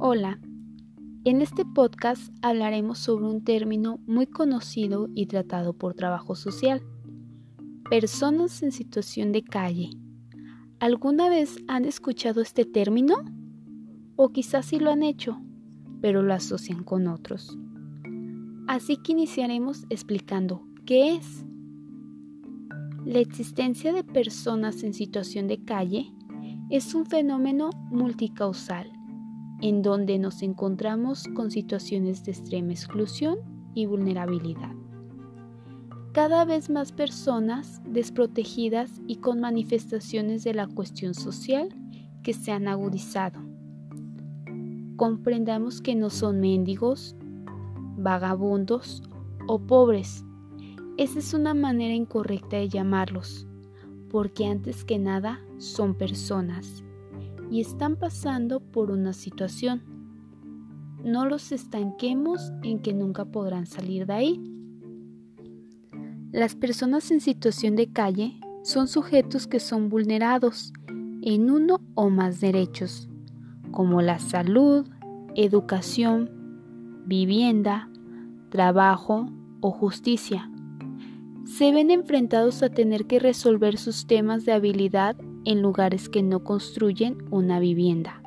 Hola, en este podcast hablaremos sobre un término muy conocido y tratado por trabajo social. Personas en situación de calle. ¿Alguna vez han escuchado este término? O quizás sí lo han hecho, pero lo asocian con otros. Así que iniciaremos explicando qué es. La existencia de personas en situación de calle es un fenómeno multicausal en donde nos encontramos con situaciones de extrema exclusión y vulnerabilidad. Cada vez más personas desprotegidas y con manifestaciones de la cuestión social que se han agudizado. Comprendamos que no son mendigos, vagabundos o pobres. Esa es una manera incorrecta de llamarlos, porque antes que nada son personas y están pasando por una situación. No los estanquemos en que nunca podrán salir de ahí. Las personas en situación de calle son sujetos que son vulnerados en uno o más derechos, como la salud, educación, vivienda, trabajo o justicia. Se ven enfrentados a tener que resolver sus temas de habilidad en lugares que no construyen una vivienda.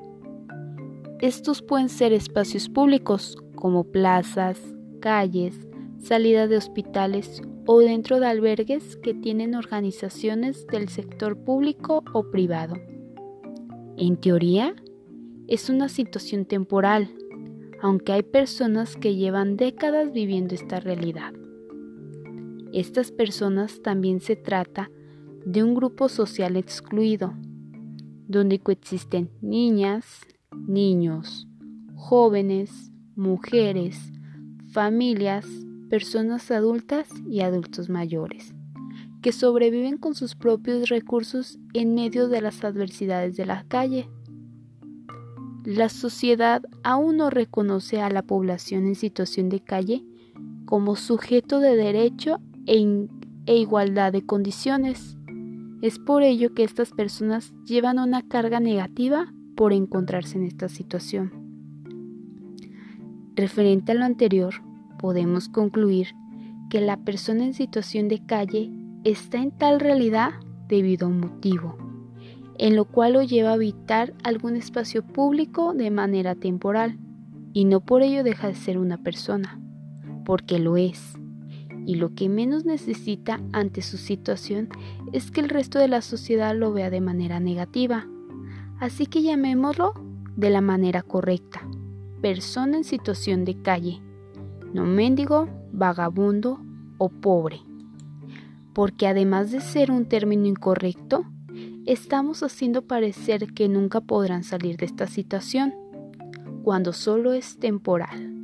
Estos pueden ser espacios públicos como plazas, calles, salida de hospitales o dentro de albergues que tienen organizaciones del sector público o privado. En teoría, es una situación temporal, aunque hay personas que llevan décadas viviendo esta realidad. Estas personas también se trata de un grupo social excluido, donde coexisten niñas, niños, jóvenes, mujeres, familias, personas adultas y adultos mayores, que sobreviven con sus propios recursos en medio de las adversidades de la calle. La sociedad aún no reconoce a la población en situación de calle como sujeto de derecho e, e igualdad de condiciones. Es por ello que estas personas llevan una carga negativa por encontrarse en esta situación. Referente a lo anterior, podemos concluir que la persona en situación de calle está en tal realidad debido a un motivo, en lo cual lo lleva a habitar algún espacio público de manera temporal, y no por ello deja de ser una persona, porque lo es y lo que menos necesita ante su situación es que el resto de la sociedad lo vea de manera negativa. Así que llamémoslo de la manera correcta. Persona en situación de calle, no mendigo, vagabundo o pobre. Porque además de ser un término incorrecto, estamos haciendo parecer que nunca podrán salir de esta situación, cuando solo es temporal.